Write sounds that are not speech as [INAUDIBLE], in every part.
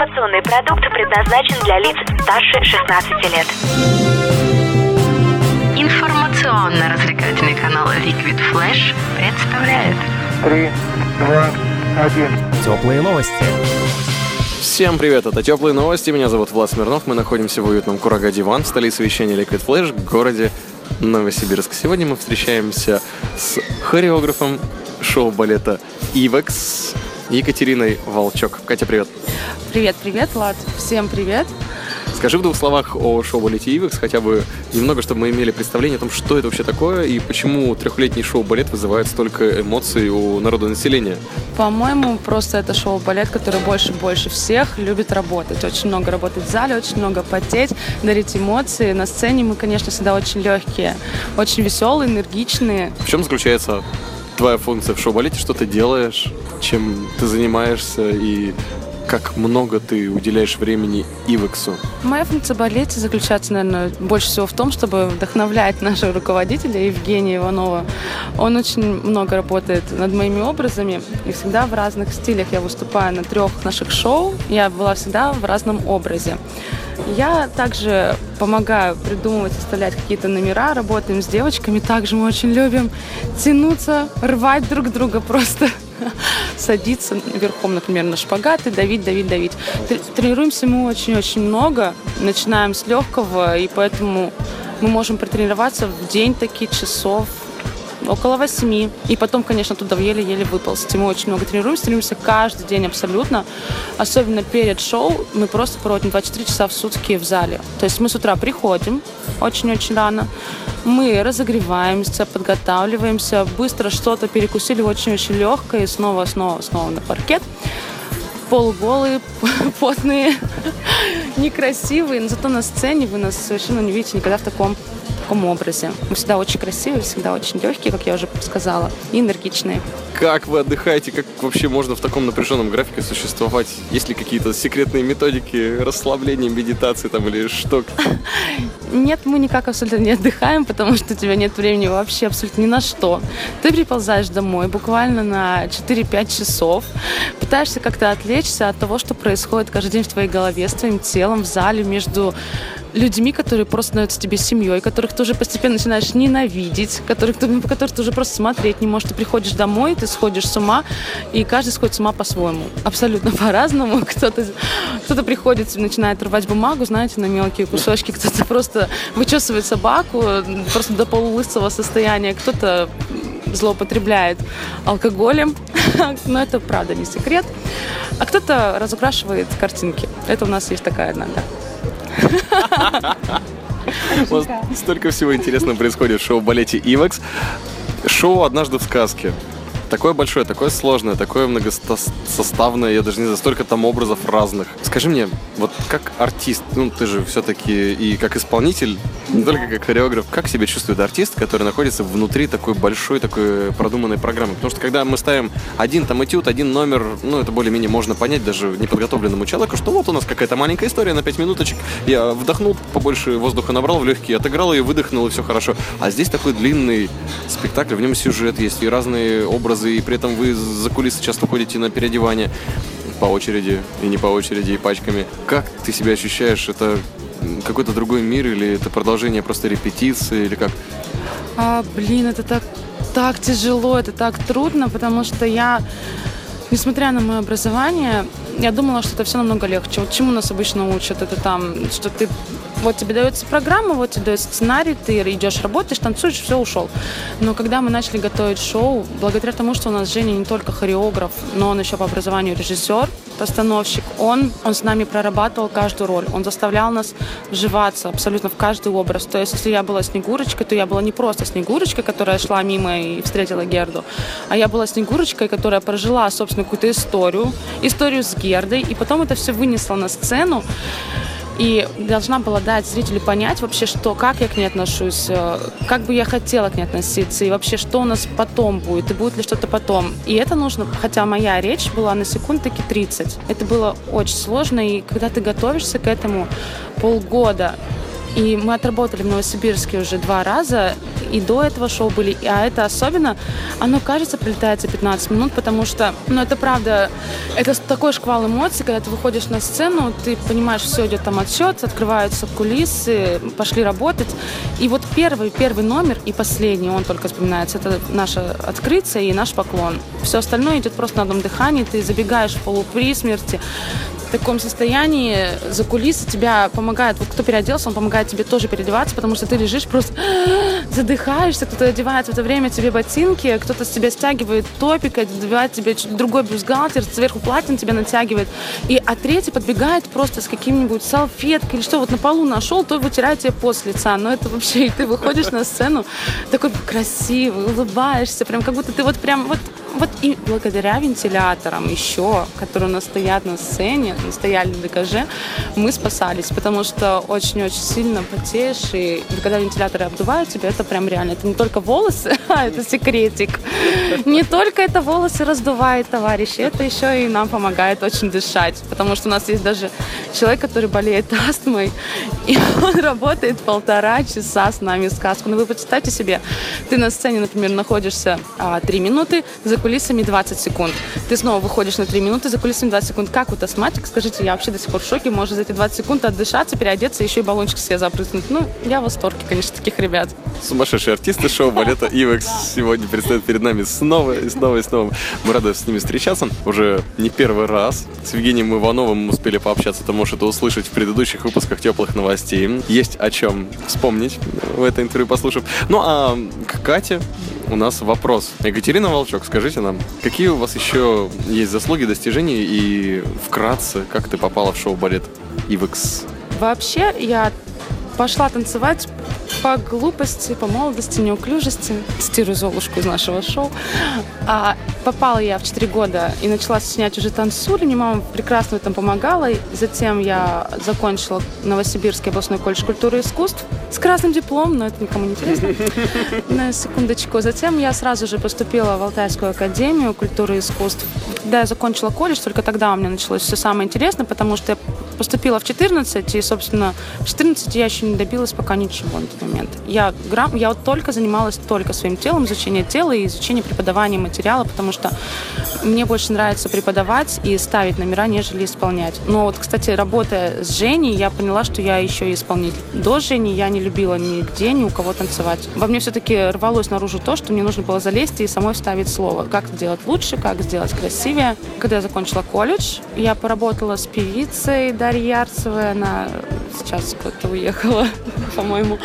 Информационный продукт предназначен для лиц старше 16 лет. Информационно-развлекательный канал Liquid Flash представляет Три, два, один. Теплые новости. Всем привет, это Теплые Новости, меня зовут Влад Смирнов, мы находимся в уютном Курага Диван, в столице вещания Liquid Flash, в городе Новосибирск. Сегодня мы встречаемся с хореографом шоу-балета «Ивекс» Екатериной Волчок. Катя, привет. Привет, привет, Влад. Всем привет. Скажи в двух словах о шоу-балете «Ивекс», хотя бы немного, чтобы мы имели представление о том, что это вообще такое и почему трехлетний шоу-балет вызывает столько эмоций у народа населения. По-моему, просто это шоу-балет, который больше больше всех любит работать. Очень много работать в зале, очень много потеть, дарить эмоции. На сцене мы, конечно, всегда очень легкие, очень веселые, энергичные. В чем заключается твоя функция в шоу-балете? Что ты делаешь? Чем ты занимаешься? И как много ты уделяешь времени Ивексу? Моя функция в балете заключается, наверное, больше всего в том, чтобы вдохновлять [LAUGHS] нашего руководителя Евгения Иванова. Он очень много работает над моими образами, и всегда в разных стилях я выступаю на трех наших шоу. Я была всегда в разном образе. Я также помогаю придумывать, составлять какие-то номера, работаем с девочками. Также мы очень любим тянуться, рвать друг друга просто [LAUGHS] садиться верхом, например, на шпагат и давить, давить, давить. Тренируемся мы очень-очень много, начинаем с легкого, и поэтому мы можем протренироваться в день такие часов около восьми. И потом, конечно, туда еле-еле выползти. Мы очень много тренируемся, тренируемся каждый день абсолютно. Особенно перед шоу мы просто проводим 24 часа в сутки в зале. То есть мы с утра приходим очень-очень рано, мы разогреваемся, подготавливаемся, быстро что-то перекусили очень-очень легкое и снова, снова, снова на паркет полуголые, [LAUGHS] потные, [LAUGHS] некрасивые, но зато на сцене вы нас совершенно не видите никогда в таком таком образе. Мы всегда очень красивые, всегда очень легкие, как я уже сказала, и энергичные. Как вы отдыхаете? Как вообще можно в таком напряженном графике существовать? Есть ли какие-то секретные методики расслабления, медитации там или что? [LAUGHS] Нет, мы никак абсолютно не отдыхаем, потому что у тебя нет времени вообще абсолютно ни на что. Ты приползаешь домой буквально на 4-5 часов, пытаешься как-то отвлечься от того, что происходит каждый день в твоей голове, с твоим телом, в зале, между людьми, которые просто становятся тебе семьей, которых ты уже постепенно начинаешь ненавидеть, которых ты, по которых ты уже просто смотреть не можешь. Ты приходишь домой, ты сходишь с ума, и каждый сходит с ума по-своему. Абсолютно [LAUGHS] по-разному. Кто-то кто приходит и начинает рвать бумагу, знаете, на мелкие кусочки, кто-то просто вычесывает собаку просто до полулысого состояния, кто-то злоупотребляет алкоголем, [LAUGHS] но это правда не секрет. А кто-то разукрашивает картинки. Это у нас есть такая одна, да. Столько всего интересного происходит в шоу-балете «Ивекс». Шоу «Однажды в сказке». Такое большое, такое сложное, такое многосоставное, я даже не знаю, столько там образов разных. Скажи мне, вот как артист, ну ты же все-таки и как исполнитель, не только как хореограф, как себя чувствует артист, который находится внутри такой большой, такой продуманной программы? Потому что когда мы ставим один там этюд, один номер, ну это более-менее можно понять даже неподготовленному человеку, что вот у нас какая-то маленькая история на 5 минуточек, я вдохнул, побольше воздуха набрал в легкие, отыграл ее, выдохнул, и все хорошо. А здесь такой длинный спектакль, в нем сюжет есть, и разные образы образы, и при этом вы за кулисы часто ходите на переодевание по очереди, и не по очереди, и пачками. Как ты себя ощущаешь? Это какой-то другой мир, или это продолжение просто репетиции, или как? А, блин, это так, так тяжело, это так трудно, потому что я, несмотря на мое образование, я думала, что это все намного легче. Вот чему нас обычно учат? Это там, что ты вот тебе дается программа, вот тебе дается сценарий, ты идешь, работаешь, танцуешь, все, ушел. Но когда мы начали готовить шоу, благодаря тому, что у нас Женя не только хореограф, но он еще по образованию режиссер, постановщик, он, он с нами прорабатывал каждую роль. Он заставлял нас вживаться абсолютно в каждый образ. То есть, если я была Снегурочкой, то я была не просто Снегурочкой, которая шла мимо и встретила Герду, а я была Снегурочкой, которая прожила, собственно, какую-то историю, историю с Гердой, и потом это все вынесла на сцену. И должна была дать зрителю понять вообще, что, как я к ней отношусь, э, как бы я хотела к ней относиться, и вообще, что у нас потом будет, и будет ли что-то потом. И это нужно, хотя моя речь была на секунд таки 30. Это было очень сложно, и когда ты готовишься к этому полгода, И мы отработали в Новосибирске уже два раза, и до этого шоу были, а это особенно, оно кажется прилетает за 15 минут, потому что, ну это правда, это такой шквал эмоций, когда ты выходишь на сцену, ты понимаешь, все идет там отсчет, открываются кулисы, пошли работать, и вот первый, первый номер и последний, он только вспоминается, это наше открытие и наш поклон. Все остальное идет просто на одном дыхании, ты забегаешь в полупри смерти, в таком состоянии за кулисы тебя помогает, вот кто переоделся, он помогает тебе тоже переодеваться, потому что ты лежишь просто [GASPS] задыхаешься, кто-то одевает в это время тебе ботинки, кто-то с тебя стягивает топик, одевает тебе другой бюстгальтер, сверху платье на тебя натягивает, и а третий подбегает просто с каким-нибудь салфеткой или что, вот на полу нашел, то вытирает тебе пот с лица, но это вообще, и ты выходишь на сцену такой красивый, улыбаешься, прям как будто ты вот прям вот вот и благодаря вентиляторам еще, которые у нас стоят на сцене, стояли на ДКЖ, мы спасались, потому что очень-очень сильно потеешь, и когда вентиляторы обдувают тебя, это прям реально. Это не только волосы, [LAUGHS] а это секретик. Не только это волосы раздувает, товарищи, это еще и нам помогает очень дышать, потому что у нас есть даже человек, который болеет астмой, и он [LAUGHS] работает полтора часа с нами сказку. Ну вы представьте себе, ты на сцене, например, находишься а, три минуты, за кулисами 20 секунд. Ты снова выходишь на 3 минуты, за кулисами 20 секунд. Как вот астматик? Скажите, я вообще до сих пор в шоке. Можно за эти 20 секунд отдышаться, переодеться, еще и баллончик себе запрыснуть. Ну, я в восторге, конечно, таких ребят. Сумасшедшие артисты шоу балета Ивекс сегодня предстают перед нами снова и снова и снова. Мы рады с ними встречаться. Уже не первый раз. С Евгением Ивановым успели пообщаться. Ты можешь это услышать в предыдущих выпусках теплых новостей. Есть о чем вспомнить в это интервью послушав. Ну а к Кате у нас вопрос. Екатерина Волчок, скажите нам, какие у вас еще есть заслуги, достижения и вкратце, как ты попала в шоу-балет Ивекс? Вообще, я пошла танцевать по глупости, по молодости, неуклюжести. Цитирую Золушку из нашего шоу. А, попала я в 4 года и начала снять уже танцули. Мне мама прекрасно в этом помогала. Затем я закончила Новосибирский областной колледж культуры и искусств с красным дипломом, но это никому не интересно. [LAUGHS] На секундочку. Затем я сразу же поступила в Алтайскую академию культуры и искусств. Когда я закончила колледж, только тогда у меня началось все самое интересное, потому что я поступила в 14, и, собственно, в 14 я еще не добилась пока ничего на тот момент. Я, грам, я вот только занималась только своим телом, изучение тела и изучение преподавания материала, потому что мне больше нравится преподавать и ставить номера, нежели исполнять. Но вот, кстати, работая с Женей, я поняла, что я еще и исполнитель. До Жени я не любила нигде, ни у кого танцевать. Во мне все-таки рвалось наружу то, что мне нужно было залезть и самой вставить слово. Как сделать лучше, как сделать красивее. Когда я закончила колледж, я поработала с певицей Дарьей Ярцевой. Она сейчас куда-то уехала, [LAUGHS] по-моему.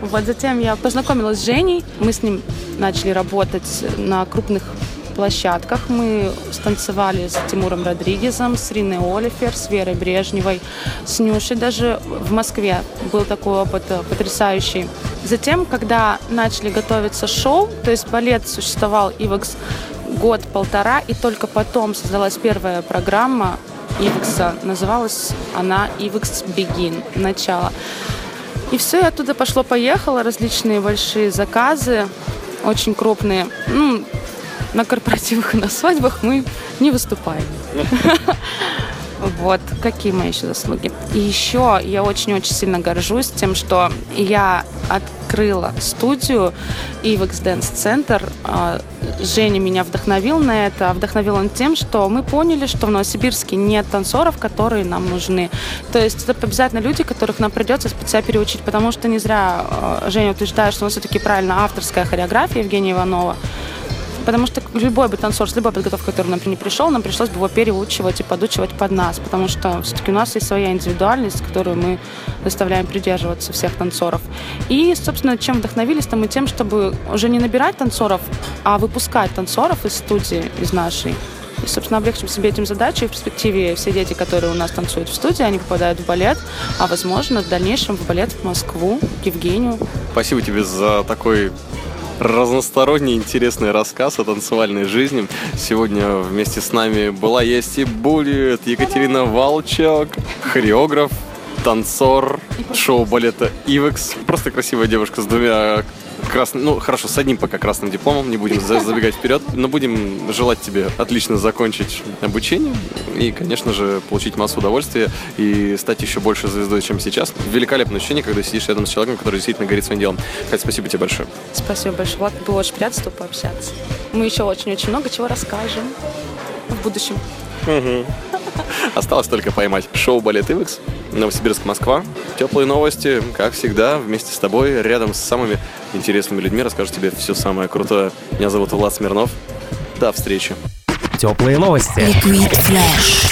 Вот затем я познакомилась с Женей. Мы с ним начали работать на крупных площадках. Мы станцевали с Тимуром Родригезом, с Риной Олифер, с Верой Брежневой, с Нюшей. Даже в Москве был такой опыт э, потрясающий. Затем, когда начали готовиться шоу, то есть балет существовал Ивекс год-полтора, и только потом создалась первая программа Ивекса. Называлась она Ивекс Begin, начало. И все, и оттуда пошло-поехало, различные большие заказы, очень крупные. Ну, на корпоративах и на свадьбах мы не выступаем. [LAUGHS] Вот, какие мои еще заслуги. И еще я очень-очень сильно горжусь тем, что я открыла студию Ивекс Dance Center. А, Женя меня вдохновил на это. Вдохновил он тем, что мы поняли, что в Новосибирске нет танцоров, которые нам нужны. То есть это обязательно люди, которых нам придется специально переучить, потому что не зря а, Женя утверждает, что у нас все-таки правильно авторская хореография Евгения Иванова. Потому что любой бы танцор с любой подготовкой, который, например, не пришел, нам пришлось бы его переучивать и подучивать под нас. Потому что все-таки у нас есть своя индивидуальность, которую мы заставляем придерживаться всех танцоров. И, собственно, чем вдохновились-то мы тем, чтобы уже не набирать танцоров, а выпускать танцоров из студии, из нашей. И, собственно, облегчим себе этим задачу. И в перспективе все дети, которые у нас танцуют в студии, они попадают в балет, а, возможно, в дальнейшем в балет в Москву, к Евгению. Спасибо тебе за такой разносторонний интересный рассказ о танцевальной жизни. Сегодня вместе с нами была есть и Булит, Екатерина Волчок, хореограф, танцор шоу балета Ивекс. Просто красивая девушка с двумя красным, ну хорошо, с одним пока красным дипломом, не будем за- забегать вперед, но будем желать тебе отлично закончить обучение и, конечно же, получить массу удовольствия и стать еще больше звездой, чем сейчас. Великолепное ощущение, когда сидишь рядом с человеком, который действительно горит своим делом. Катя, спасибо тебе большое. Спасибо большое, Влад. Было очень приятно с тобой пообщаться. Мы еще очень-очень много чего расскажем в будущем. [LAUGHS] Осталось только поймать шоу «Балет Ивекс», Новосибирск, Москва. Теплые новости, как всегда, вместе с тобой, рядом с самыми интересными людьми, расскажу тебе все самое крутое. Меня зовут Влад Смирнов. До встречи. Теплые новости. Liquid Flash.